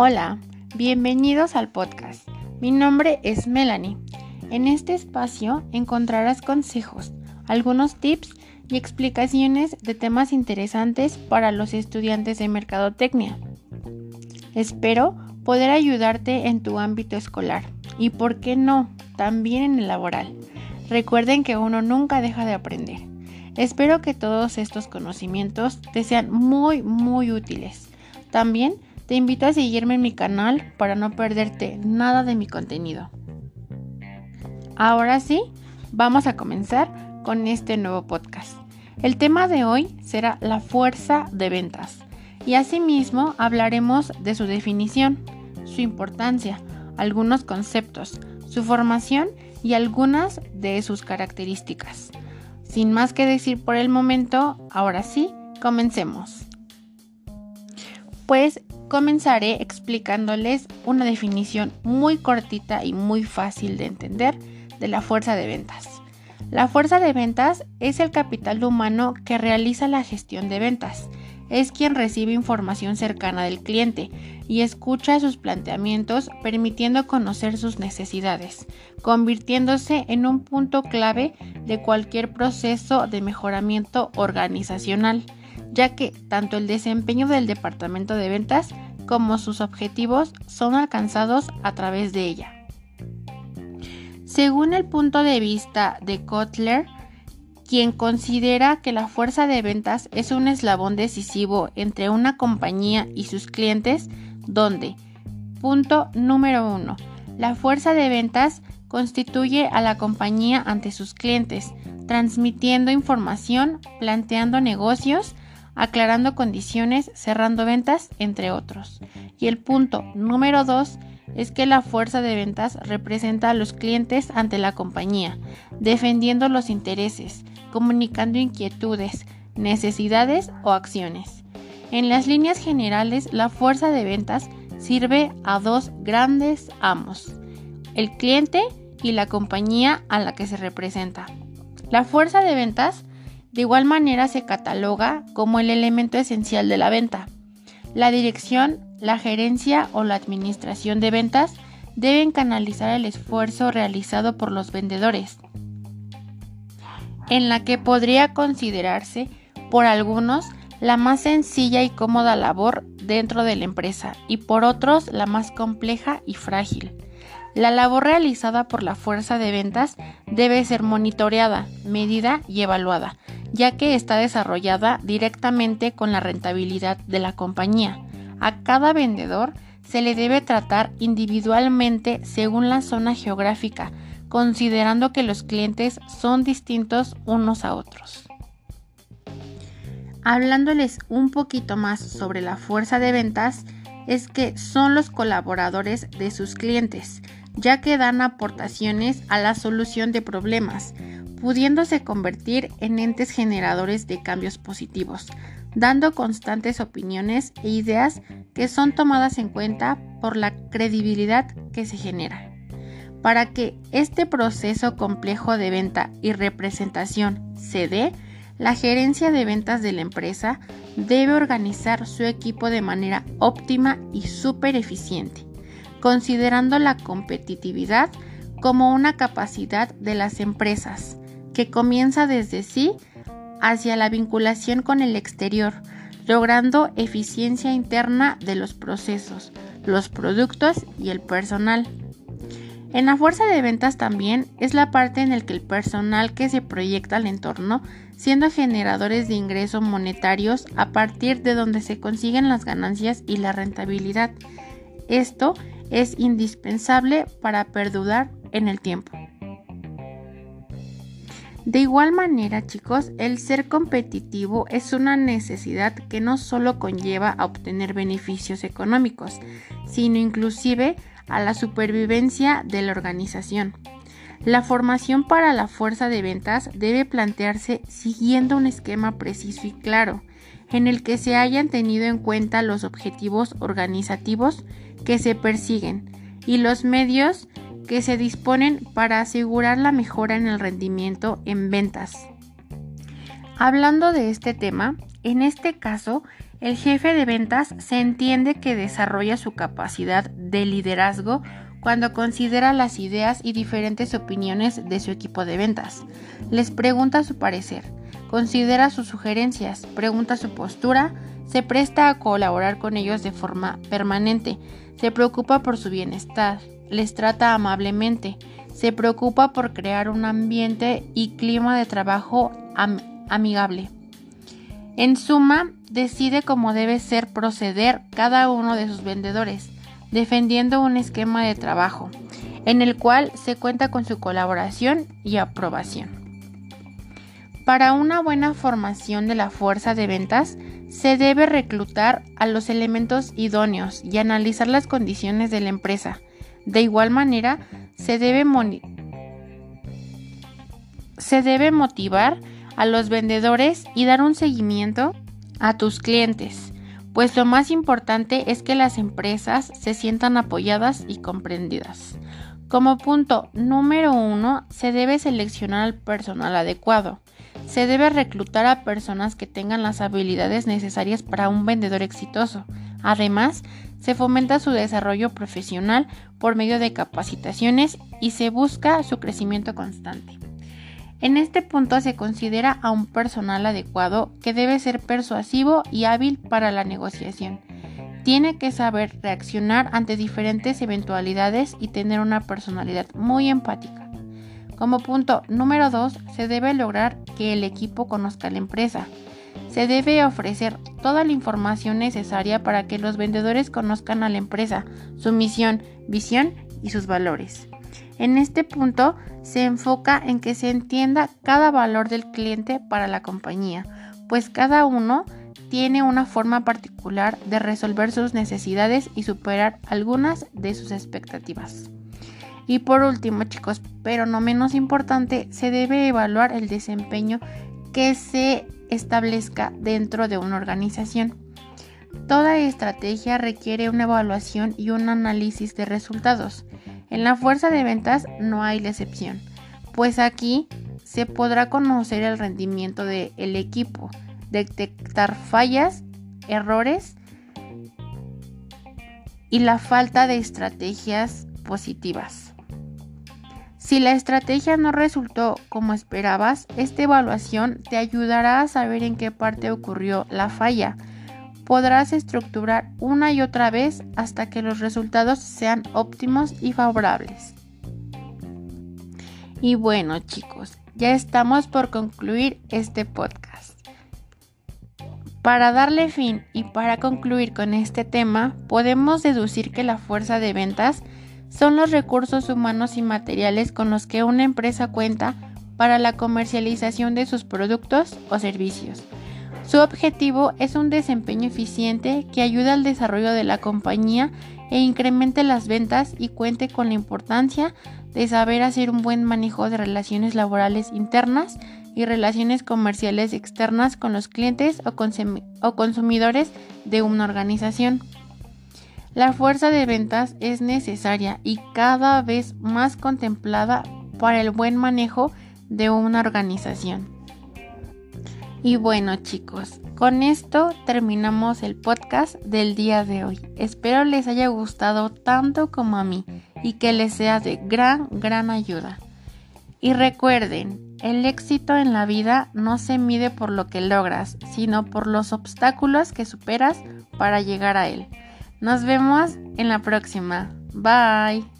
Hola, bienvenidos al podcast. Mi nombre es Melanie. En este espacio encontrarás consejos, algunos tips y explicaciones de temas interesantes para los estudiantes de mercadotecnia. Espero poder ayudarte en tu ámbito escolar y, por qué no, también en el laboral. Recuerden que uno nunca deja de aprender. Espero que todos estos conocimientos te sean muy, muy útiles. También te invito a seguirme en mi canal para no perderte nada de mi contenido. Ahora sí, vamos a comenzar con este nuevo podcast. El tema de hoy será la fuerza de ventas y asimismo hablaremos de su definición, su importancia, algunos conceptos, su formación y algunas de sus características. Sin más que decir por el momento, ahora sí, comencemos. Pues comenzaré explicándoles una definición muy cortita y muy fácil de entender de la fuerza de ventas. La fuerza de ventas es el capital humano que realiza la gestión de ventas. Es quien recibe información cercana del cliente y escucha sus planteamientos permitiendo conocer sus necesidades, convirtiéndose en un punto clave de cualquier proceso de mejoramiento organizacional ya que tanto el desempeño del departamento de ventas como sus objetivos son alcanzados a través de ella. Según el punto de vista de Kotler, quien considera que la fuerza de ventas es un eslabón decisivo entre una compañía y sus clientes, donde, punto número uno, la fuerza de ventas constituye a la compañía ante sus clientes, transmitiendo información, planteando negocios, aclarando condiciones, cerrando ventas, entre otros. Y el punto número dos es que la fuerza de ventas representa a los clientes ante la compañía, defendiendo los intereses, comunicando inquietudes, necesidades o acciones. En las líneas generales, la fuerza de ventas sirve a dos grandes amos, el cliente y la compañía a la que se representa. La fuerza de ventas de igual manera se cataloga como el elemento esencial de la venta. La dirección, la gerencia o la administración de ventas deben canalizar el esfuerzo realizado por los vendedores, en la que podría considerarse por algunos la más sencilla y cómoda labor dentro de la empresa y por otros la más compleja y frágil. La labor realizada por la fuerza de ventas debe ser monitoreada, medida y evaluada, ya que está desarrollada directamente con la rentabilidad de la compañía. A cada vendedor se le debe tratar individualmente según la zona geográfica, considerando que los clientes son distintos unos a otros. Hablándoles un poquito más sobre la fuerza de ventas, es que son los colaboradores de sus clientes, ya que dan aportaciones a la solución de problemas, pudiéndose convertir en entes generadores de cambios positivos, dando constantes opiniones e ideas que son tomadas en cuenta por la credibilidad que se genera. Para que este proceso complejo de venta y representación se dé, la gerencia de ventas de la empresa debe organizar su equipo de manera óptima y súper eficiente, considerando la competitividad como una capacidad de las empresas que comienza desde sí hacia la vinculación con el exterior, logrando eficiencia interna de los procesos, los productos y el personal. En la fuerza de ventas también es la parte en la que el personal que se proyecta al entorno, siendo generadores de ingresos monetarios a partir de donde se consiguen las ganancias y la rentabilidad. Esto es indispensable para perdurar en el tiempo. De igual manera, chicos, el ser competitivo es una necesidad que no solo conlleva a obtener beneficios económicos, sino inclusive a la supervivencia de la organización. La formación para la fuerza de ventas debe plantearse siguiendo un esquema preciso y claro, en el que se hayan tenido en cuenta los objetivos organizativos que se persiguen y los medios que se disponen para asegurar la mejora en el rendimiento en ventas. Hablando de este tema, En este caso, el jefe de ventas se entiende que desarrolla su capacidad de liderazgo cuando considera las ideas y diferentes opiniones de su equipo de ventas. Les pregunta su parecer, considera sus sugerencias, pregunta su postura, se presta a colaborar con ellos de forma permanente, se preocupa por su bienestar, les trata amablemente, se preocupa por crear un ambiente y clima de trabajo amigable. En suma, decide cómo debe ser proceder cada uno de sus vendedores, defendiendo un esquema de trabajo, en el cual se cuenta con su colaboración y aprobación. Para una buena formación de la fuerza de ventas, se debe reclutar a los elementos idóneos y analizar las condiciones de la empresa. De igual manera, se debe, motivar a los vendedores y dar un seguimiento a tus clientes, pues lo más importante es que las empresas se sientan apoyadas y comprendidas. Como punto número uno, se debe seleccionar al personal adecuado. Se debe reclutar a personas que tengan las habilidades necesarias para un vendedor exitoso. Además, se fomenta su desarrollo profesional por medio de capacitaciones y se busca su crecimiento constante. En este punto se considera a un personal adecuado que debe ser persuasivo y hábil para la negociación. Tiene que saber reaccionar ante diferentes eventualidades y tener una personalidad muy empática. Como punto número 2, se debe lograr que el equipo conozca la empresa. Se debe ofrecer toda la información necesaria para que los vendedores conozcan a la empresa, su misión, visión y sus valores. En este punto se enfoca en que se entienda cada valor del cliente para la compañía, pues cada uno tiene una forma particular de resolver sus necesidades y superar algunas de sus expectativas. Y por último, chicos, pero no menos importante, se debe evaluar el desempeño que se establezca dentro de una organización. Toda estrategia requiere una evaluación y un análisis de resultados. En la fuerza de ventas no hay la excepción, pues aquí se podrá conocer el rendimiento del equipo, detectar fallas, errores y la falta de estrategias positivas. Si la estrategia no resultó como esperabas, esta evaluación te ayudará a saber en qué parte ocurrió la falla podrás estructurar una y otra vez hasta que los resultados sean óptimos y favorables. Y bueno chicos, ya estamos por concluir este podcast. Para darle fin y para concluir con este tema, podemos deducir que la fuerza de ventas son los recursos humanos y materiales con los que una empresa cuenta para la comercialización de sus productos o servicios su objetivo es un desempeño eficiente que ayude al desarrollo de la compañía e incremente las ventas y cuente con la importancia de saber hacer un buen manejo de relaciones laborales internas y relaciones comerciales externas con los clientes o, consumidores de una organización. La fuerza de ventas es necesaria y cada vez más contemplada para el buen manejo de una organización. Y bueno chicos, con esto terminamos el podcast del día de hoy. Espero les haya gustado tanto como a mí y que les sea de gran, gran ayuda. Y recuerden, el éxito en la vida no se mide por lo que logras, sino por los obstáculos que superas para llegar a él. Nos vemos en la próxima. Bye.